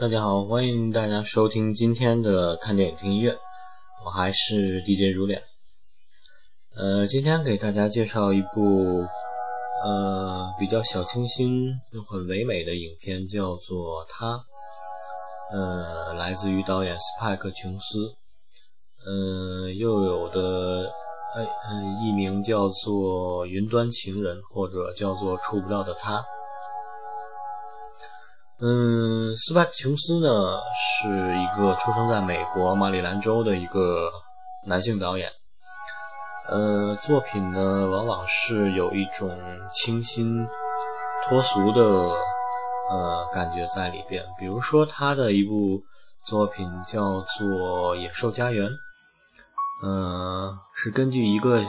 大家好，欢迎大家收听今天的看电影听音乐，我还是 DJ 如脸。呃，今天给大家介绍一部呃比较小清新又很唯美的影片，叫做《他》，呃，来自于导演斯派克·琼斯，呃，又有的呃呃艺名叫做《云端情人》或者叫做《触不到的他》。嗯，斯派克·琼斯呢是一个出生在美国马里兰州的一个男性导演。呃，作品呢往往是有一种清新脱俗的呃感觉在里边。比如说他的一部作品叫做《野兽家园》，呃，是根据一个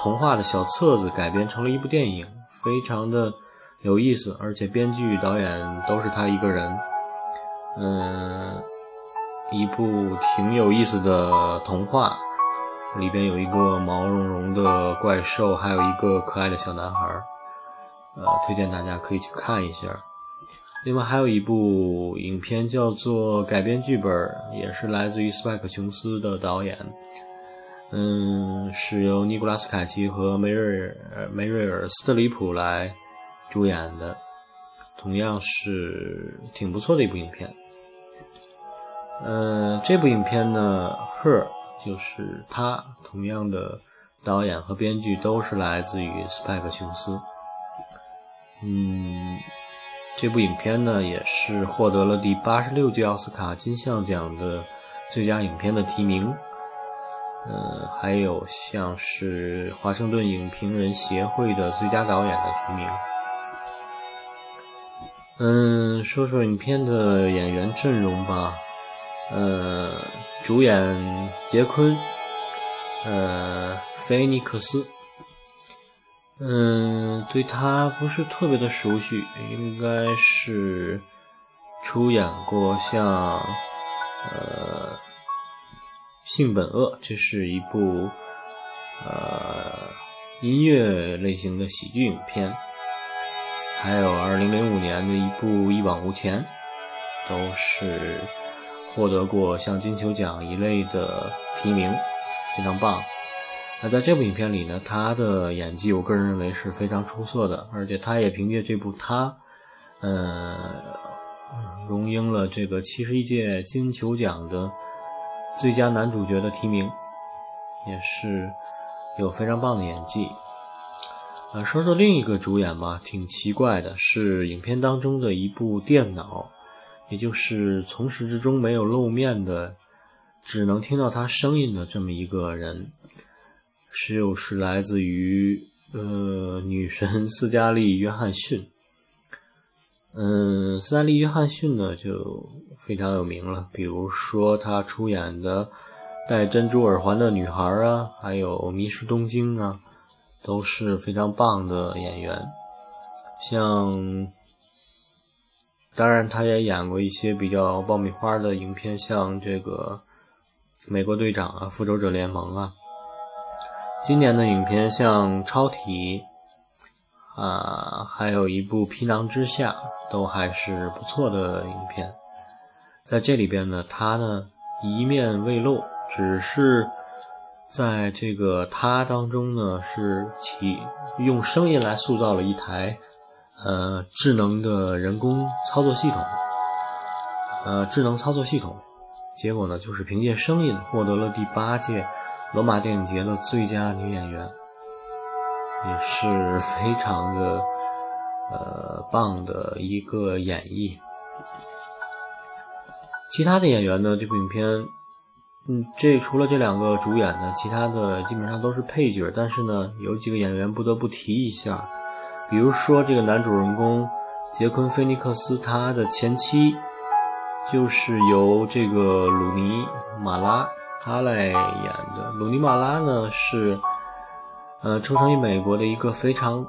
童话的小册子改编成了一部电影，非常的。有意思，而且编剧、导演都是他一个人。嗯，一部挺有意思的童话，里边有一个毛茸茸的怪兽，还有一个可爱的小男孩。呃，推荐大家可以去看一下。另外还有一部影片叫做改编剧本，也是来自于斯派克·琼斯的导演。嗯，是由尼古拉斯·凯奇和梅瑞梅瑞尔·斯特里普来。主演的同样是挺不错的一部影片。呃，这部影片呢，Her 就是他，同样的导演和编剧都是来自于斯派克·琼斯。嗯，这部影片呢也是获得了第八十六届奥斯卡金像奖的最佳影片的提名。呃，还有像是华盛顿影评人协会的最佳导演的提名。嗯，说说影片的演员阵容吧。呃，主演杰昆，呃，菲尼克斯。嗯，对他不是特别的熟悉，应该是出演过像呃《性本恶》，这是一部呃音乐类型的喜剧影片。还有2005年的一部《一往无前》，都是获得过像金球奖一类的提名，非常棒。那在这部影片里呢，他的演技我个人认为是非常出色的，而且他也凭借这部他，呃，荣膺了这个71届金球奖的最佳男主角的提名，也是有非常棒的演技。啊，说说另一个主演吧，挺奇怪的，是影片当中的一部电脑，也就是从始至终没有露面的，只能听到他声音的这么一个人，是又是来自于呃女神斯嘉丽·约翰逊。嗯，斯嘉丽·约翰逊呢就非常有名了，比如说她出演的《戴珍珠耳环的女孩》啊，还有《迷失东京》啊。都是非常棒的演员，像，当然他也演过一些比较爆米花的影片，像这个《美国队长》啊，《复仇者联盟》啊。今年的影片像《超体》啊，还有一部《皮囊之下》，都还是不错的影片。在这里边呢，他呢一面未露，只是。在这个它当中呢，是起用声音来塑造了一台呃智能的人工操作系统，呃智能操作系统，结果呢就是凭借声音获得了第八届罗马电影节的最佳女演员，也是非常的呃棒的一个演绎。其他的演员呢，这部影片。嗯，这除了这两个主演呢，其他的基本上都是配角。但是呢，有几个演员不得不提一下，比如说这个男主人公杰昆·菲尼克斯，他的前妻就是由这个鲁尼·马拉他来演的。鲁尼·马拉呢是呃出生于美国的一个非常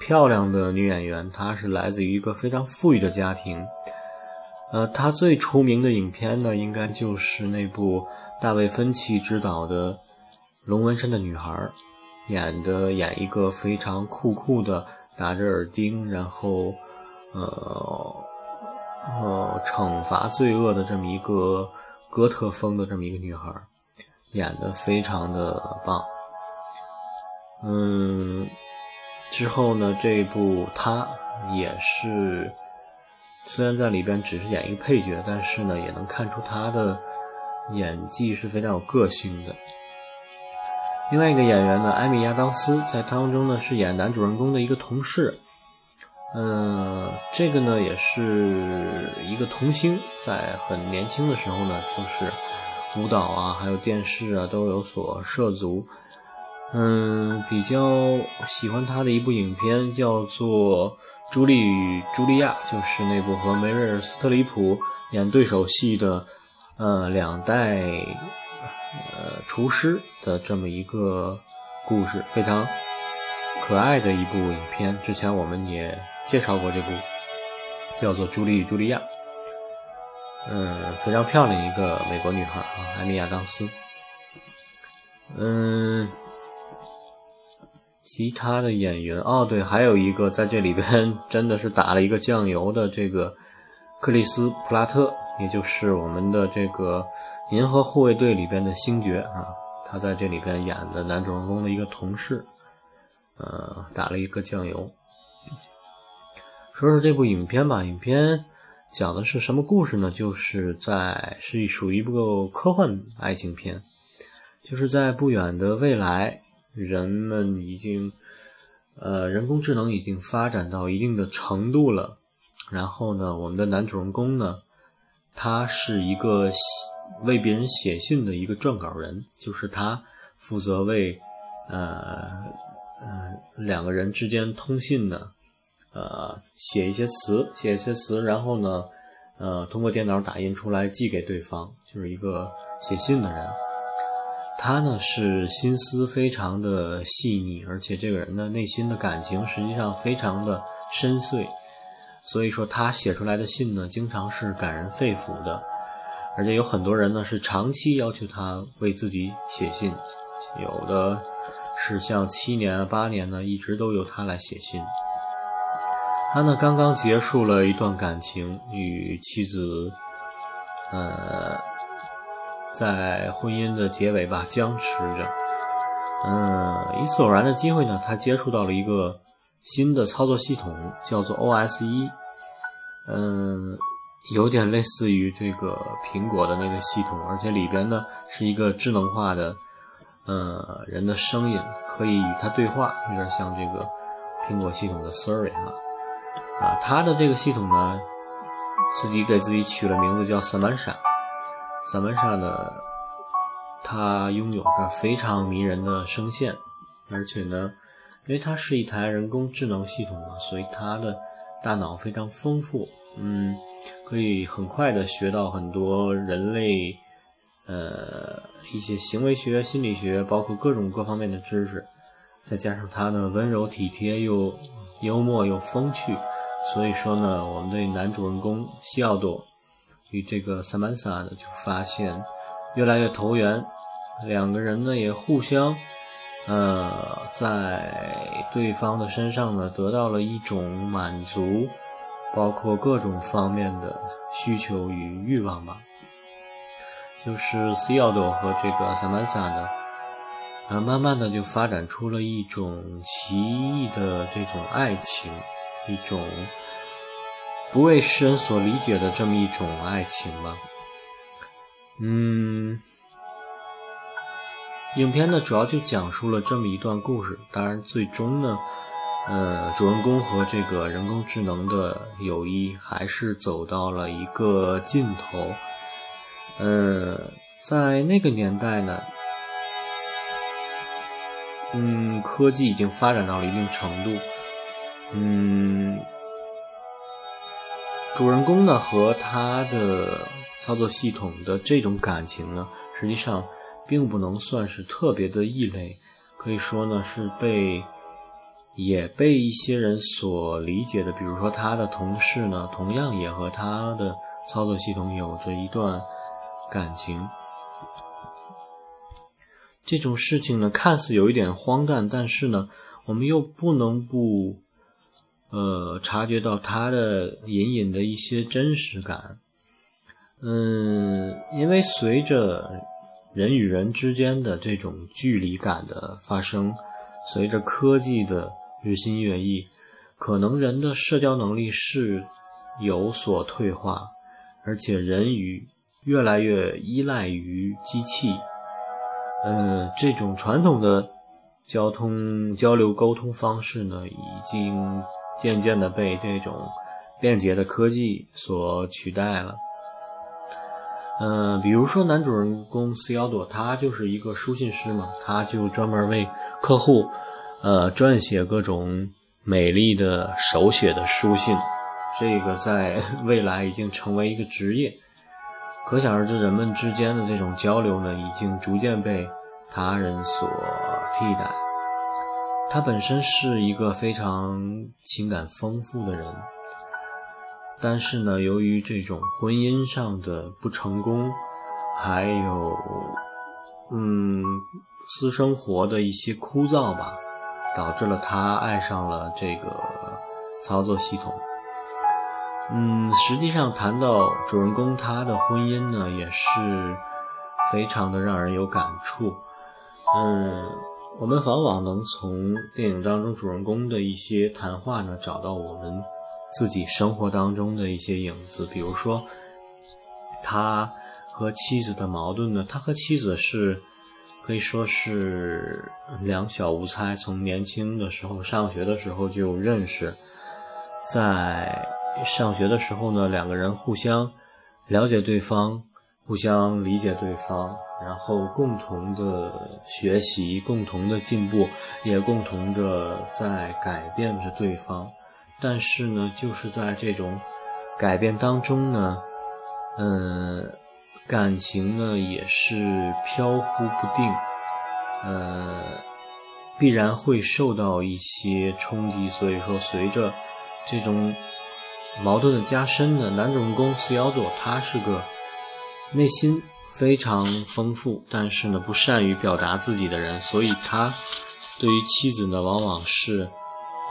漂亮的女演员，她是来自于一个非常富裕的家庭。呃，他最出名的影片呢，应该就是那部大卫芬奇执导的《龙纹身的女孩》，演的演一个非常酷酷的打着耳钉，然后呃呃惩罚罪恶的这么一个哥特风的这么一个女孩，演的非常的棒。嗯，之后呢，这部她也是虽然在里边只是演一个配角，但是呢，也能看出他的演技是非常有个性的。另外一个演员呢，艾米亚当斯在当中呢是演男主人公的一个同事，嗯，这个呢也是一个童星，在很年轻的时候呢，就是舞蹈啊，还有电视啊都有所涉足。嗯，比较喜欢他的一部影片叫做《朱莉与茱莉亚》，就是那部和梅瑞尔·斯特里普演对手戏的，呃，两代。呃，厨师的这么一个故事，非常可爱的一部影片。之前我们也介绍过这部，叫做《朱莉与茱莉亚》。嗯，非常漂亮一个美国女孩啊，艾米亚当斯。嗯，其他的演员哦，对，还有一个在这里边真的是打了一个酱油的这个克里斯·普拉特。也就是我们的这个《银河护卫队》里边的星爵啊，他在这里边演的男主人公的一个同事，呃，打了一个酱油。说说这部影片吧，影片讲的是什么故事呢？就是在是属于一部科幻爱情片，就是在不远的未来，人们已经呃人工智能已经发展到一定的程度了，然后呢，我们的男主人公呢。他是一个为别人写信的一个撰稿人，就是他负责为呃呃两个人之间通信呢，呃写一些词，写一些词，然后呢，呃通过电脑打印出来寄给对方，就是一个写信的人。他呢是心思非常的细腻，而且这个人的内心的感情实际上非常的深邃。所以说，他写出来的信呢，经常是感人肺腑的，而且有很多人呢是长期要求他为自己写信，有的是像七年、八年呢，一直都由他来写信。他呢刚刚结束了一段感情，与妻子，呃，在婚姻的结尾吧僵持着。嗯，一次偶然的机会呢，他接触到了一个。新的操作系统叫做 OS 一，嗯，有点类似于这个苹果的那个系统，而且里边呢是一个智能化的，呃，人的声音可以与它对话，有点像这个苹果系统的 Siri 啊，啊，它的这个系统呢，自己给自己取了名字叫 Samanta 萨曼莎呢，它拥有着非常迷人的声线，而且呢。因为它是一台人工智能系统嘛，所以它的大脑非常丰富，嗯，可以很快的学到很多人类，呃，一些行为学、心理学，包括各种各方面的知识。再加上它呢温柔体贴又幽默又风趣，所以说呢，我们对男主人公西奥多与这个萨曼萨呢就发现越来越投缘，两个人呢也互相。呃，在对方的身上呢，得到了一种满足，包括各种方面的需求与欲望吧。就是 c i 多和这个 Samantha 呢，呃，慢慢的就发展出了一种奇异的这种爱情，一种不为世人所理解的这么一种爱情吧。嗯。影片呢，主要就讲述了这么一段故事。当然，最终呢，呃，主人公和这个人工智能的友谊还是走到了一个尽头。呃，在那个年代呢，嗯，科技已经发展到了一定程度。嗯，主人公呢和他的操作系统的这种感情呢，实际上。并不能算是特别的异类，可以说呢是被也被一些人所理解的。比如说他的同事呢，同样也和他的操作系统有着一段感情。这种事情呢，看似有一点荒诞，但是呢，我们又不能不呃，察觉到他的隐隐的一些真实感。嗯，因为随着人与人之间的这种距离感的发生，随着科技的日新月异，可能人的社交能力是有所退化，而且人与越来越依赖于机器。嗯，这种传统的交通交流沟通方式呢，已经渐渐的被这种便捷的科技所取代了。嗯，比如说男主人公斯瑶朵，他就是一个书信师嘛，他就专门为客户，呃，撰写各种美丽的手写的书信。这个在未来已经成为一个职业，可想而知，人们之间的这种交流呢，已经逐渐被他人所替代。他本身是一个非常情感丰富的人。但是呢，由于这种婚姻上的不成功，还有嗯私生活的一些枯燥吧，导致了他爱上了这个操作系统。嗯，实际上谈到主人公他的婚姻呢，也是非常的让人有感触。嗯，我们往往能从电影当中主人公的一些谈话呢，找到我们。自己生活当中的一些影子，比如说他和妻子的矛盾呢？他和妻子是可以说是两小无猜，从年轻的时候上学的时候就认识，在上学的时候呢，两个人互相了解对方，互相理解对方，然后共同的学习，共同的进步，也共同着在改变着对方。但是呢，就是在这种改变当中呢，嗯，感情呢也是飘忽不定，呃，必然会受到一些冲击。所以说，随着这种矛盾的加深呢，男主人公四幺朵他是个内心非常丰富，但是呢不善于表达自己的人，所以他对于妻子呢，往往是。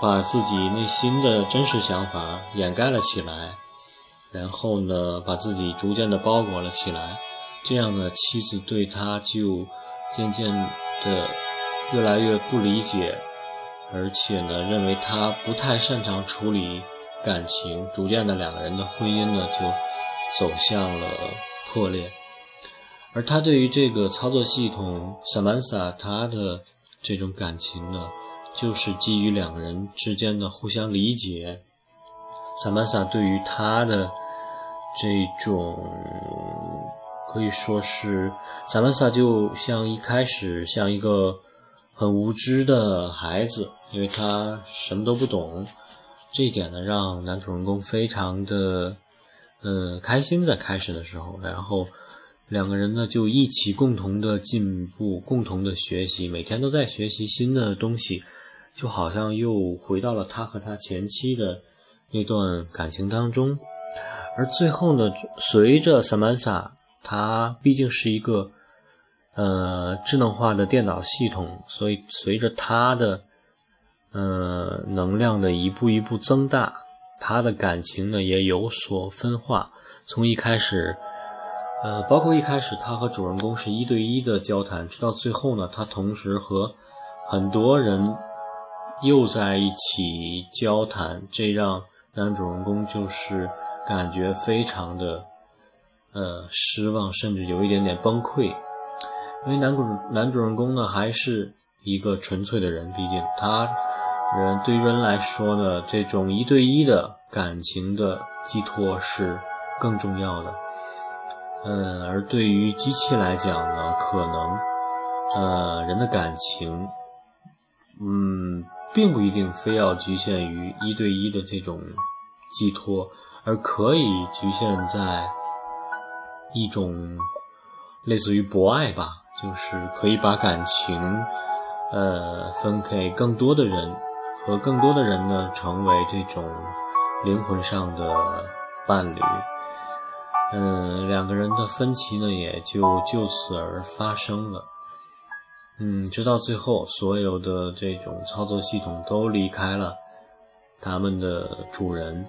把自己内心的真实想法掩盖了起来，然后呢，把自己逐渐的包裹了起来。这样呢，妻子对他就渐渐的越来越不理解，而且呢，认为他不太擅长处理感情。逐渐的，两个人的婚姻呢，就走向了破裂。而他对于这个操作系统萨曼萨，他的这种感情呢？就是基于两个人之间的互相理解，萨曼萨对于他的这种可以说是萨曼萨就像一开始像一个很无知的孩子，因为他什么都不懂，这一点呢让男主人公非常的呃开心，在开始的时候，然后两个人呢就一起共同的进步，共同的学习，每天都在学习新的东西。就好像又回到了他和他前妻的那段感情当中，而最后呢，随着萨曼萨，他毕竟是一个呃智能化的电脑系统，所以随着他的呃能量的一步一步增大，他的感情呢也有所分化。从一开始，呃，包括一开始他和主人公是一对一的交谈，直到最后呢，他同时和很多人。又在一起交谈，这让男主人公就是感觉非常的呃失望，甚至有一点点崩溃。因为男主男主人公呢还是一个纯粹的人，毕竟他人对于人来说呢，这种一对一的感情的寄托是更重要的。嗯，而对于机器来讲呢，可能呃人的感情，嗯。并不一定非要局限于一对一的这种寄托，而可以局限在一种类似于博爱吧，就是可以把感情呃分给更多的人，和更多的人呢成为这种灵魂上的伴侣。嗯，两个人的分歧呢也就就此而发生了。嗯，直到最后，所有的这种操作系统都离开了他们的主人。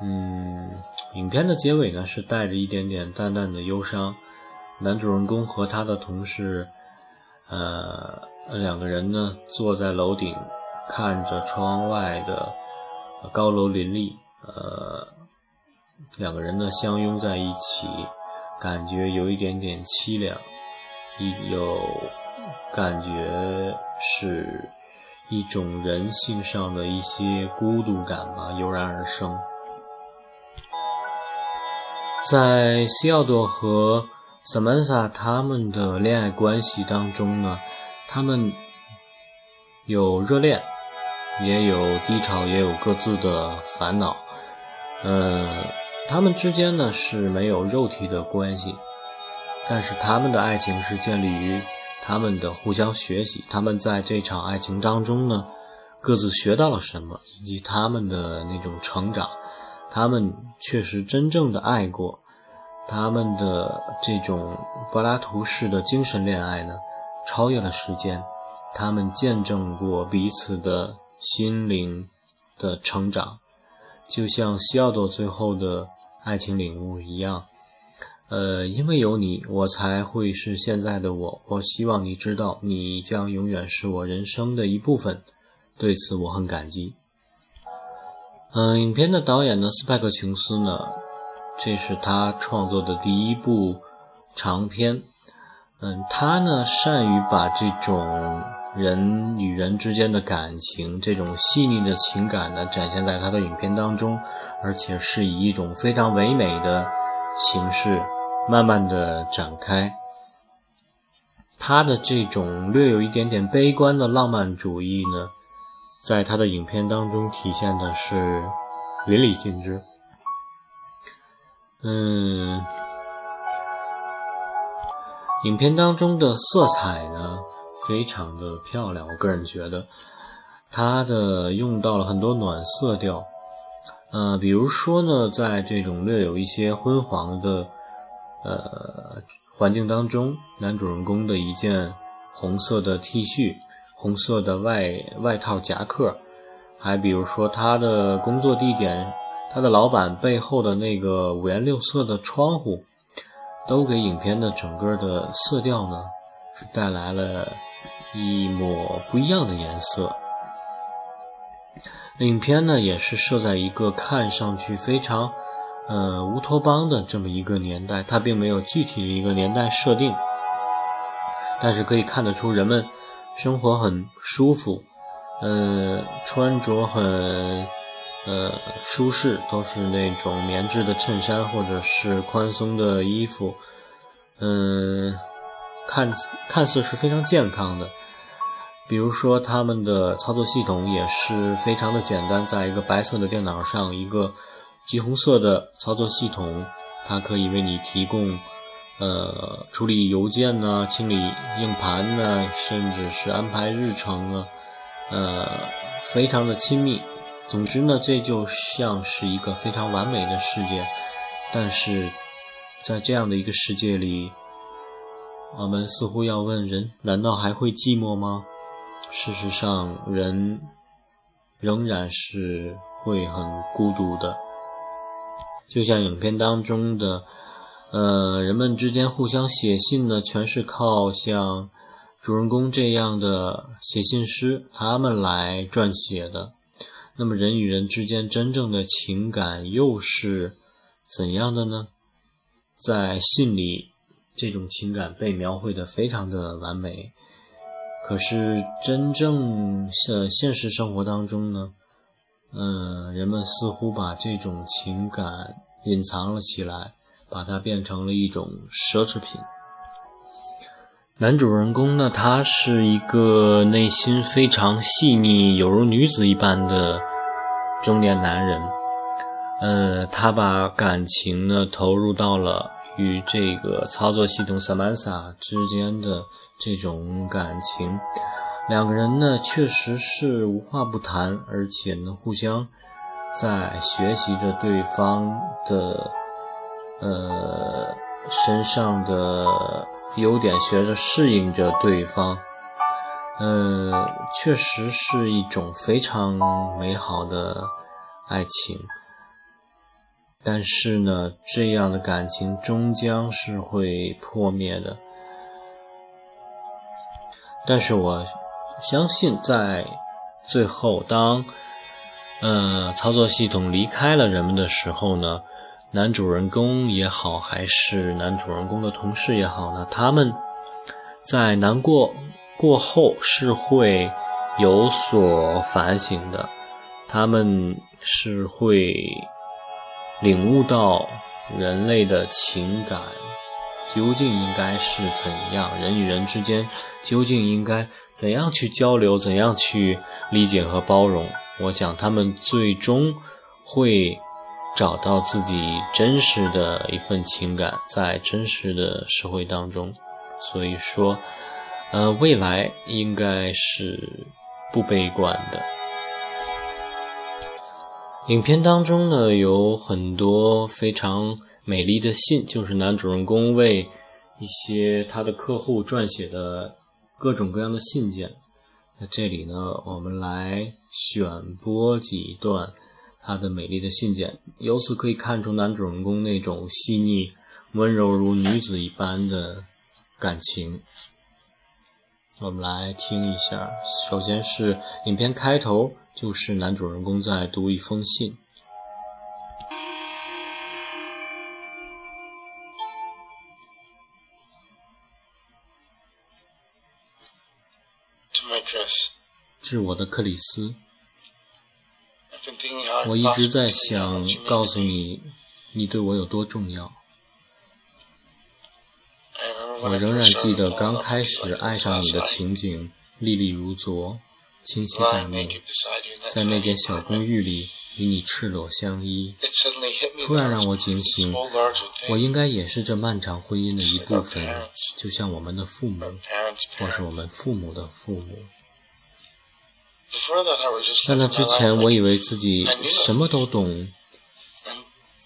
嗯，影片的结尾呢是带着一点点淡淡的忧伤。男主人公和他的同事，呃，两个人呢坐在楼顶，看着窗外的高楼林立，呃，两个人呢相拥在一起，感觉有一点点凄凉，一有感觉是一种人性上的一些孤独感吧，油然而生。在西奥多和萨曼莎他们的恋爱关系当中呢，他们有热恋，也有低潮，也有各自的烦恼。呃，他们之间呢是没有肉体的关系，但是他们的爱情是建立于他们的互相学习。他们在这场爱情当中呢，各自学到了什么，以及他们的那种成长。他们确实真正的爱过，他们的这种柏拉图式的精神恋爱呢，超越了时间。他们见证过彼此的心灵的成长，就像西奥多最后的爱情领悟一样。呃，因为有你，我才会是现在的我。我希望你知道，你将永远是我人生的一部分。对此，我很感激。嗯，影片的导演呢，斯派克·琼斯呢，这是他创作的第一部长片。嗯，他呢善于把这种人与人之间的感情，这种细腻的情感呢，展现在他的影片当中，而且是以一种非常唯美的形式，慢慢的展开。他的这种略有一点点悲观的浪漫主义呢。在他的影片当中体现的是淋漓尽致。嗯，影片当中的色彩呢非常的漂亮，我个人觉得，它的用到了很多暖色调。呃，比如说呢，在这种略有一些昏黄的呃环境当中，男主人公的一件红色的 T 恤。红色的外外套夹克，还比如说他的工作地点，他的老板背后的那个五颜六色的窗户，都给影片的整个的色调呢，是带来了一抹不一样的颜色。影片呢也是设在一个看上去非常呃乌托邦的这么一个年代，它并没有具体的一个年代设定，但是可以看得出人们。生活很舒服，呃，穿着很呃舒适，都是那种棉质的衬衫或者是宽松的衣服，嗯，看看似是非常健康的。比如说他们的操作系统也是非常的简单，在一个白色的电脑上，一个橘红色的操作系统，它可以为你提供。呃，处理邮件呢，清理硬盘呢，甚至是安排日程啊，呃，非常的亲密。总之呢，这就像是一个非常完美的世界。但是，在这样的一个世界里，我们似乎要问：人难道还会寂寞吗？事实上，人仍然是会很孤独的，就像影片当中的。呃，人们之间互相写信呢，全是靠像主人公这样的写信师他们来撰写的。那么，人与人之间真正的情感又是怎样的呢？在信里，这种情感被描绘的非常的完美。可是，真正的现实生活当中呢，嗯，人们似乎把这种情感隐藏了起来。把它变成了一种奢侈品。男主人公呢，他是一个内心非常细腻、有如女子一般的中年男人。呃，他把感情呢投入到了与这个操作系统 Samantha 之间的这种感情。两个人呢，确实是无话不谈，而且呢，互相在学习着对方的。呃，身上的优点学着适应着对方，呃，确实是一种非常美好的爱情，但是呢，这样的感情终将是会破灭的。但是我相信，在最后，当呃操作系统离开了人们的时候呢，男主人公也好，还是男主人公的同事也好呢，他们在难过。过后是会有所反省的，他们是会领悟到人类的情感究竟应该是怎样，人与人之间究竟应该怎样去交流，怎样去理解和包容。我想他们最终会找到自己真实的一份情感，在真实的社会当中。所以说。呃，未来应该是不悲观的。影片当中呢，有很多非常美丽的信，就是男主人公为一些他的客户撰写的各种各样的信件。在这里呢，我们来选播几段他的美丽的信件，由此可以看出男主人公那种细腻、温柔如女子一般的感情。我们来听一下，首先是影片开头，就是男主人公在读一封信。致我的克里斯，我一直在想告诉你，你对我有多重要。我仍然记得刚开始爱上你的情景，历历如昨，清晰在目。在那间小公寓里，与你赤裸相依，突然让我警醒，我应该也是这漫长婚姻的一部分，就像我们的父母，或是我们父母的父母。在那之前，我以为自己什么都懂。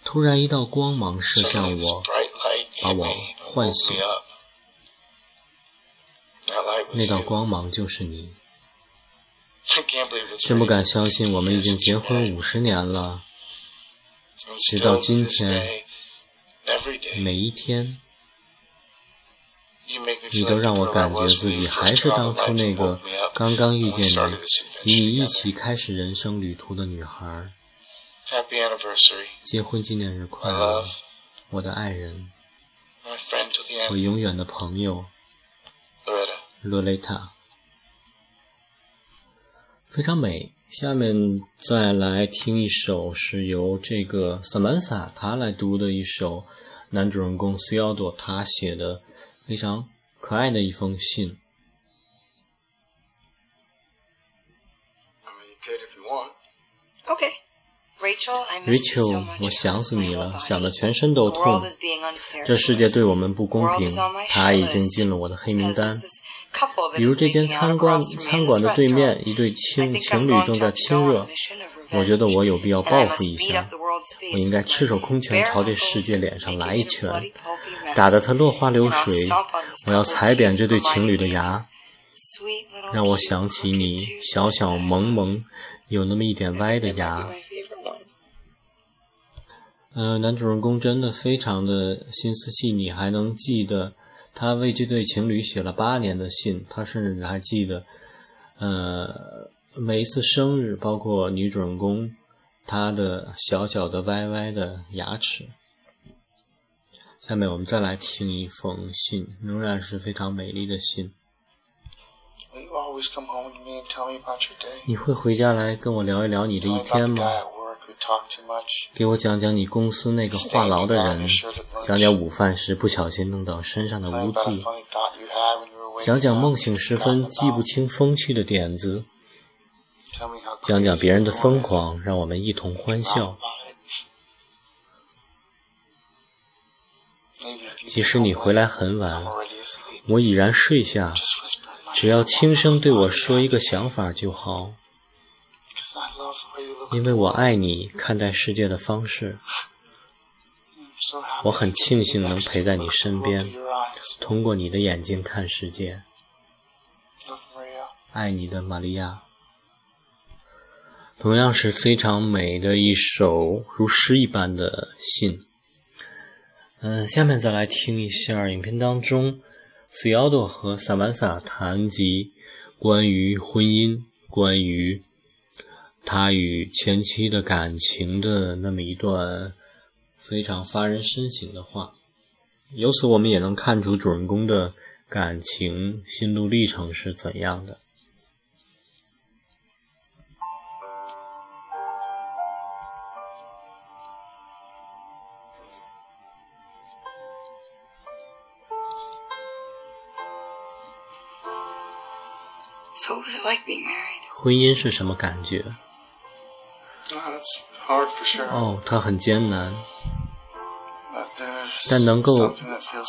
突然，一道光芒射向我，把我唤醒。那道光芒就是你，真不敢相信，我们已经结婚五十年了，直到今天，每一天，你都让我感觉自己还是当初那个刚刚遇见你，与你一起开始人生旅途的女孩。结婚纪念日快乐，我的爱人，我永远的朋友。洛雷塔，非常美。下面再来听一首是由这个萨曼萨他来读的一首男主人公西奥多他写的非常可爱的一封信。Rachel，我想死你了，想的全身都痛。这世界对我们不公平，他已经进了我的黑名单。比如这间餐馆餐馆的对面，一对情情侣正在亲热。我觉得我有必要报复一下，我应该赤手空拳朝这世界脸上来一拳，打得他落花流水。我要踩扁这对情侣的牙，让我想起你小小萌萌，有那么一点歪的牙。嗯，男主人公真的非常的心思细腻，还能记得。他为这对情侣写了八年的信，他甚至还记得，呃，每一次生日，包括女主人公她的小小的歪歪的牙齿。下面我们再来听一封信，仍然是非常美丽的信。你会回家来跟我聊一聊你的一天吗？给我讲讲你公司那个话痨的人，讲讲午饭时不小心弄到身上的污迹，讲讲梦醒时分记不清风趣的点子，讲讲别人的疯狂，让我们一同欢笑。即使你回来很晚，我已然睡下，只要轻声对我说一个想法就好。因为我爱你看待世界的方式，我很庆幸能陪在你身边，通过你的眼睛看世界。爱你的玛利亚。同样是非常美的一首如诗一般的信。嗯，下面再来听一下影片当中 a d o 和萨曼萨谈及关于婚姻、关于他与前妻的感情的那么一段非常发人深省的话。由此，我们也能看出主人公的感情心路历程是怎样的。婚姻是什么感觉？哦，它很艰难，但能够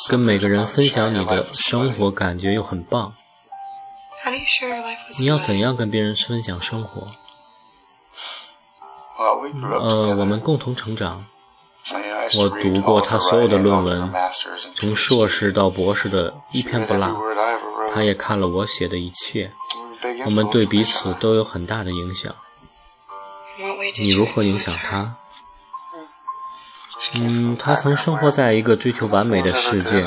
跟每个人分享你的生活，感觉又很棒。你要怎样跟别人分享生活？呃，我们共同成长。我读过他所有的论文，从硕士到博士的一篇不落。他也看了我写的一切。我们对彼此都有很大的影响。你如何影响他？嗯，他曾生活在一个追求完美的世界，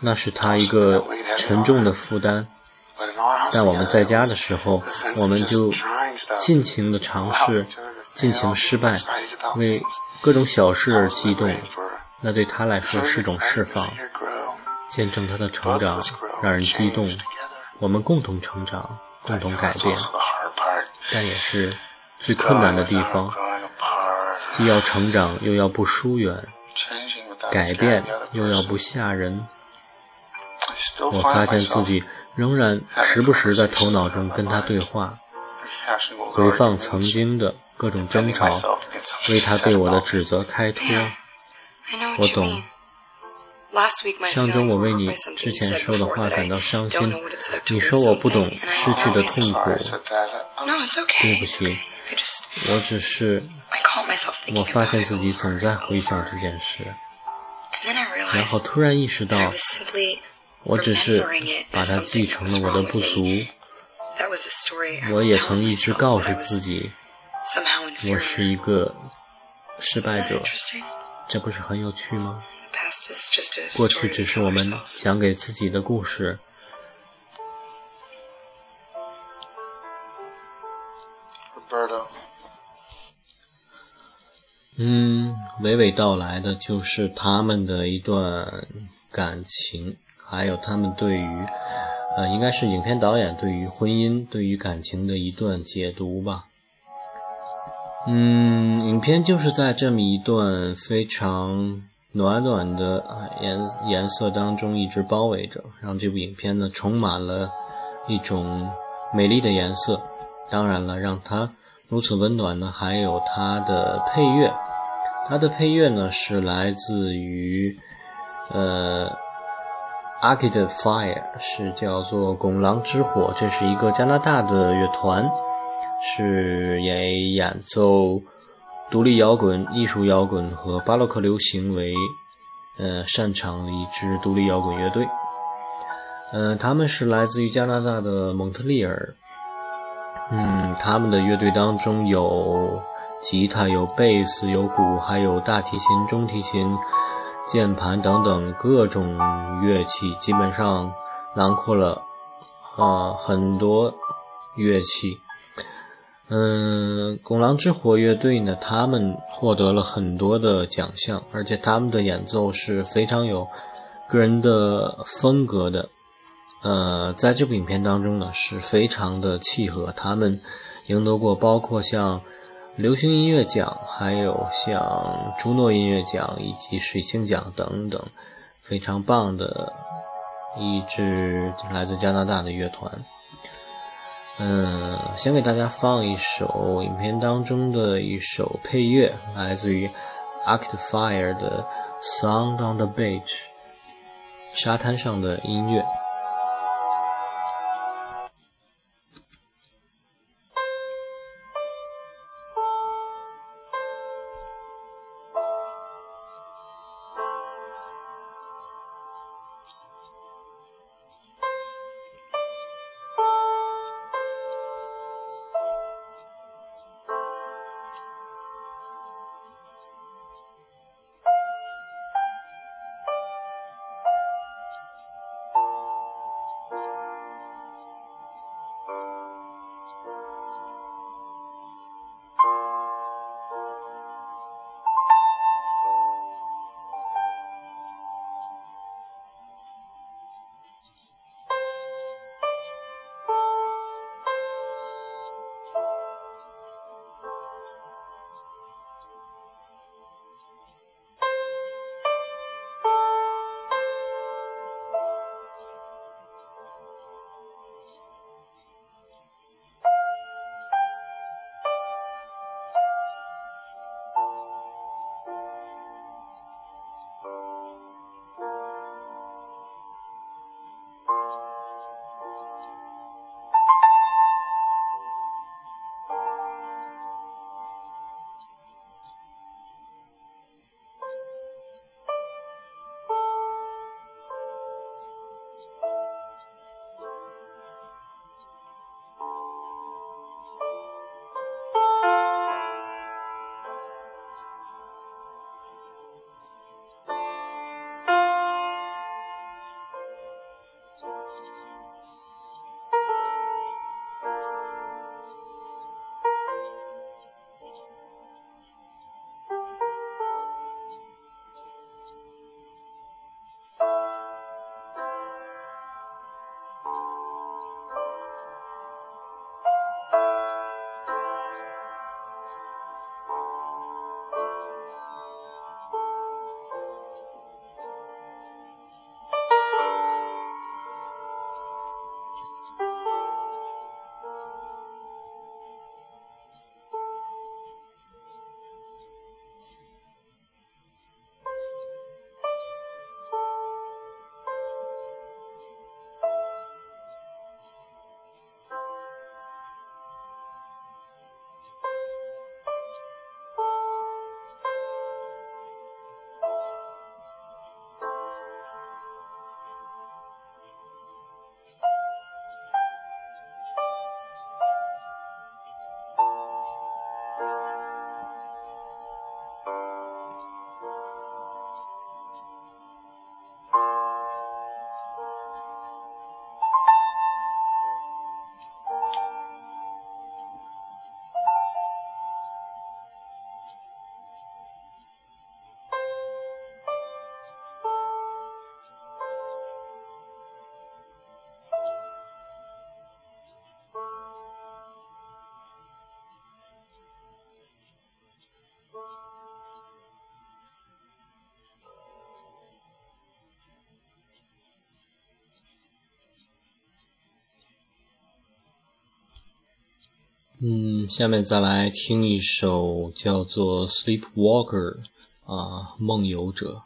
那是他一个沉重的负担。但我们在家的时候，我们就尽情的尝试，尽情失败，为各种小事而激动。那对他来说是种释放，见证他的成长，让人激动。我们共同成长，共同改变，但也是最困难的地方。既要成长，又要不疏远；改变，又要不吓人。我发现自己仍然时不时在头脑中跟他对话，回放曾经的各种争吵，为他对我的指责开脱。我懂。上周我为你之前说的话感到伤心，你说我不懂失去的痛苦。对不起，我只是我发现自己总在回想这件事，然后突然意识到，我只是把它记成了我的不足。我也曾一直告诉自己，我是一个失败者，这不是很有趣吗？过去只是我们讲给自己的故事。嗯，娓娓道来的就是他们的一段感情，还有他们对于，呃，应该是影片导演对于婚姻、对于感情的一段解读吧。嗯，影片就是在这么一段非常。暖暖的颜颜色当中一直包围着，让这部影片呢充满了一种美丽的颜色。当然了，让它如此温暖呢，还有它的配乐。它的配乐呢是来自于呃 Arcade Fire，是叫做拱狼之火，这是一个加拿大的乐团，是以演奏。独立摇滚、艺术摇滚和巴洛克流行为，呃，擅长的一支独立摇滚乐队。嗯，他们是来自于加拿大的蒙特利尔。嗯，他们的乐队当中有吉他、有贝斯、有鼓，还有大提琴、中提琴、键盘等等各种乐器，基本上囊括了呃很多乐器。嗯，拱狼之火乐队呢，他们获得了很多的奖项，而且他们的演奏是非常有个人的风格的。呃，在这部影片当中呢，是非常的契合。他们赢得过包括像流行音乐奖，还有像朱诺音乐奖以及水星奖等等，非常棒的一支来自加拿大的乐团。嗯，先给大家放一首影片当中的一首配乐，来自于 Arcade Fire 的《Sound on the Beach》，沙滩上的音乐。嗯，下面再来听一首叫做《Sleepwalker》啊，梦游者。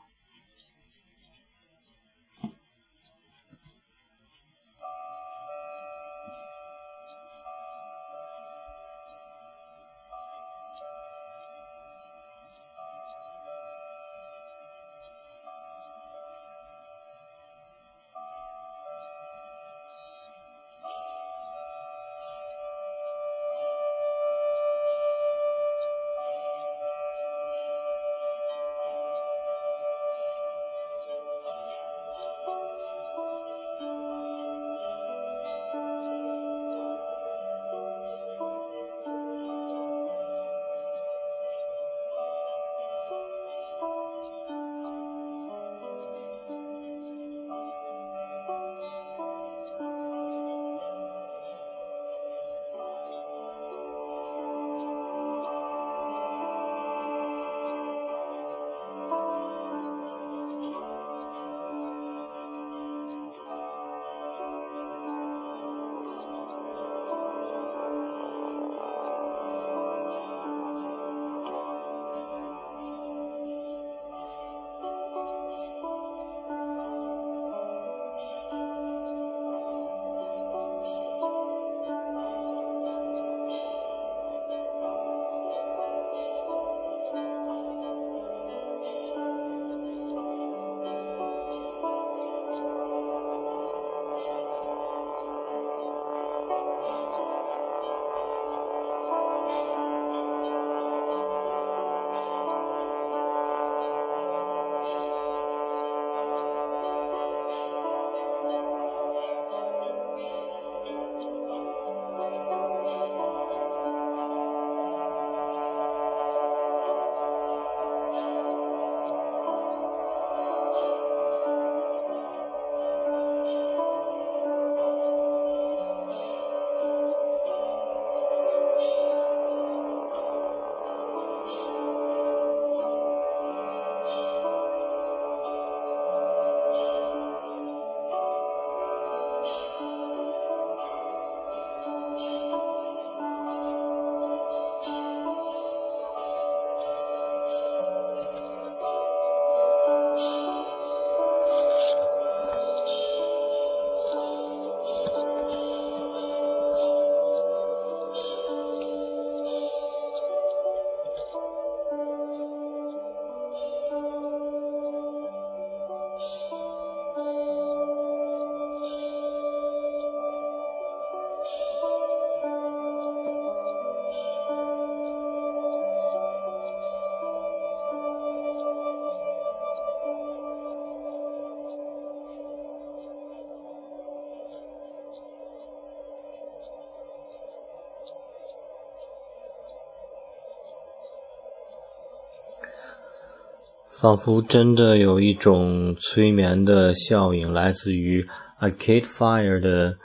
仿佛真的有一种催眠的效应，来自于 Arcade Fire 的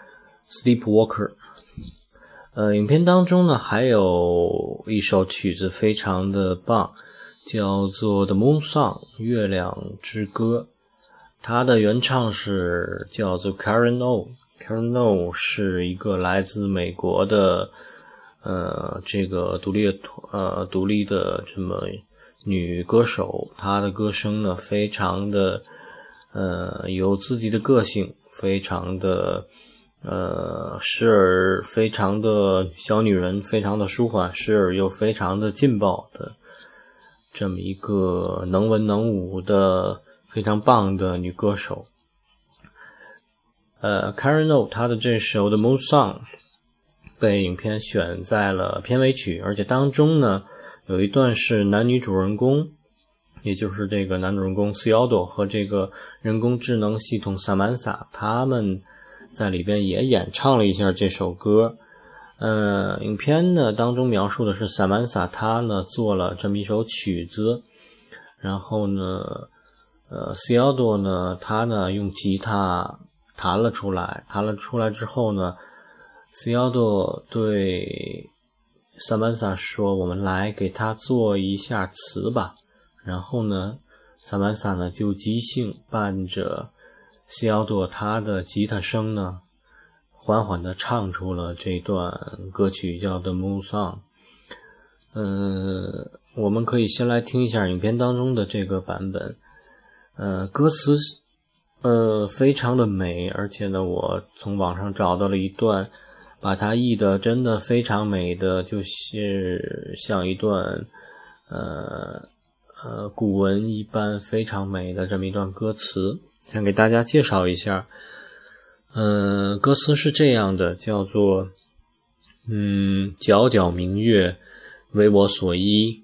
Sleepwalker。呃，影片当中呢，还有一首曲子非常的棒，叫做 The Moon Song 月亮之歌。它的原唱是叫做 Karen O。Karen O 是一个来自美国的呃这个独立呃独立的这么。女歌手，她的歌声呢，非常的，呃，有自己的个性，非常的，呃，时而非常的小女人，非常的舒缓，时而又非常的劲爆的，这么一个能文能武的非常棒的女歌手。呃，Karen O，她的这首的《Moon Song》被影片选在了片尾曲，而且当中呢。有一段是男女主人公，也就是这个男主人公 c i o d o 和这个人工智能系统 Samantha，他们在里边也演唱了一下这首歌。呃，影片呢当中描述的是 Samantha，她呢做了这么一首曲子，然后呢，呃 c i o d o 呢他呢用吉他弹了出来，弹了出来之后呢 c i o d o 对。萨曼萨说：“我们来给他做一下词吧。”然后呢，萨曼萨呢就即兴伴着西奥多他的吉他声呢，缓缓地唱出了这段歌曲，叫《The Moon Song》。嗯，我们可以先来听一下影片当中的这个版本。呃，歌词呃非常的美，而且呢，我从网上找到了一段，把它译的真的非常美的，就是像一段呃呃古文一般非常美的这么一段歌词，想给大家介绍一下。嗯，歌词是这样的，叫做：嗯，皎皎明月为我所依，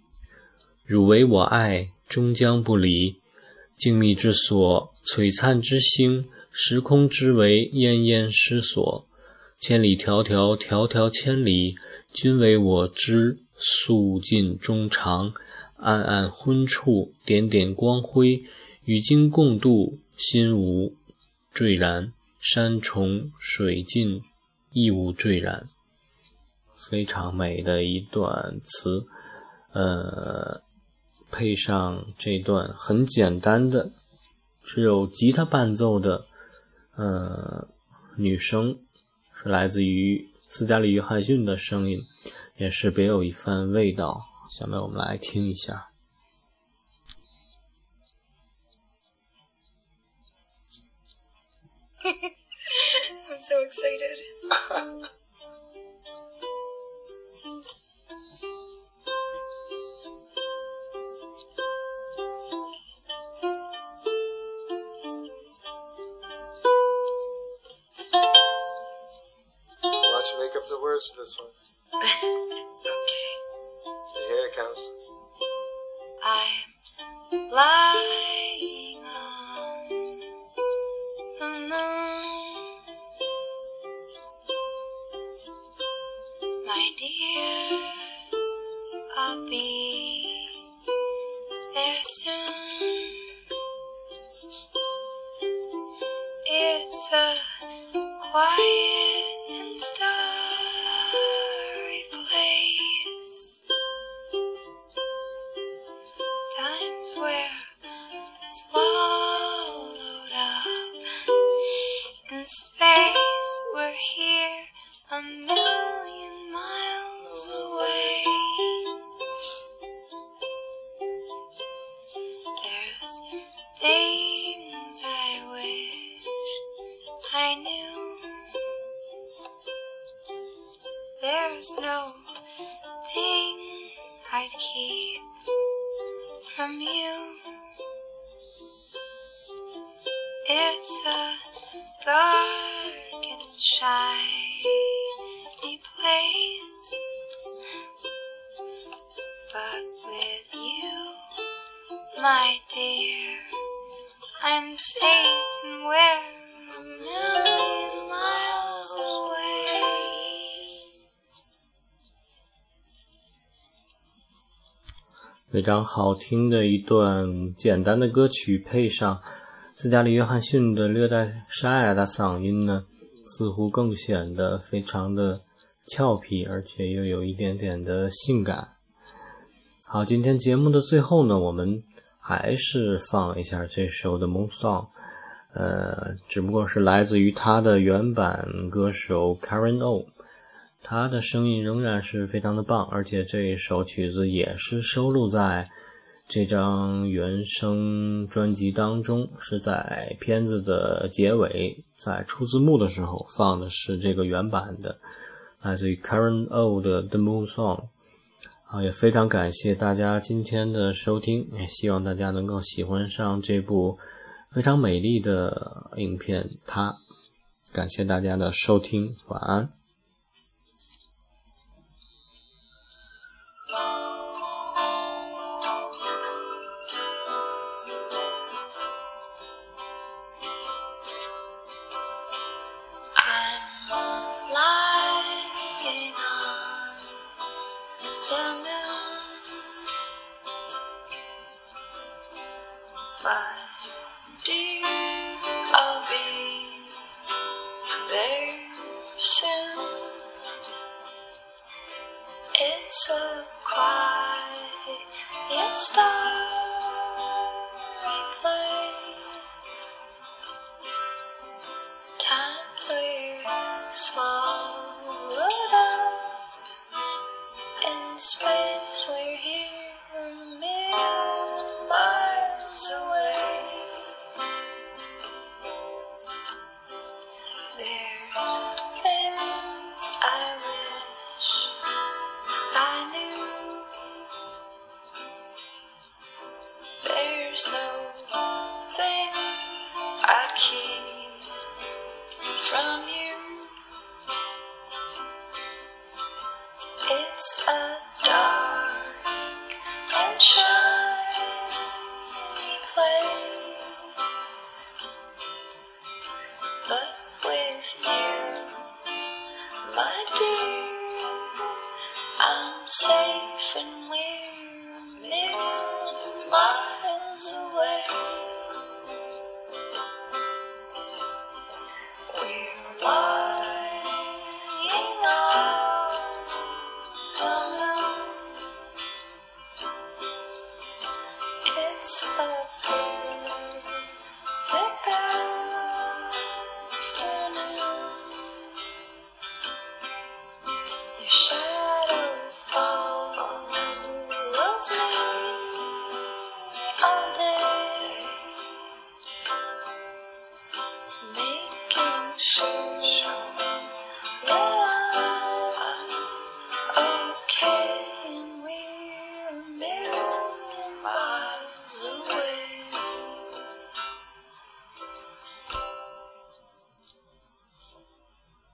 汝为我爱，终将不离。静谧之所，璀璨之星，时空之维，烟烟失所。千里迢迢，迢迢千里，君为我知。素尽衷肠，暗暗昏处，点点光辉，与君共度，心无坠然。山重水尽，亦无坠然。非常美的一段词，呃，配上这段很简单的，只有吉他伴奏的，呃，女声是来自于斯嘉丽·约翰逊的声音，也是别有一番味道。下面我们来听一下。this one. okay. Here it comes. I'm lying 非常好听的一段简单的歌曲，配上斯嘉丽·约翰逊的略带沙哑的嗓音呢，似乎更显得非常的俏皮，而且又有一点点的性感。好，今天节目的最后呢，我们还是放一下这首的《Moon Song》，呃，只不过是来自于他的原版歌手 Karen O。他的声音仍然是非常的棒，而且这一首曲子也是收录在这张原声专辑当中，是在片子的结尾，在出字幕的时候放的是这个原版的，来自于 Karen O 的《The Moon Song》。啊，也非常感谢大家今天的收听，也希望大家能够喜欢上这部非常美丽的影片。它，感谢大家的收听，晚安。There's no thing I'd keep from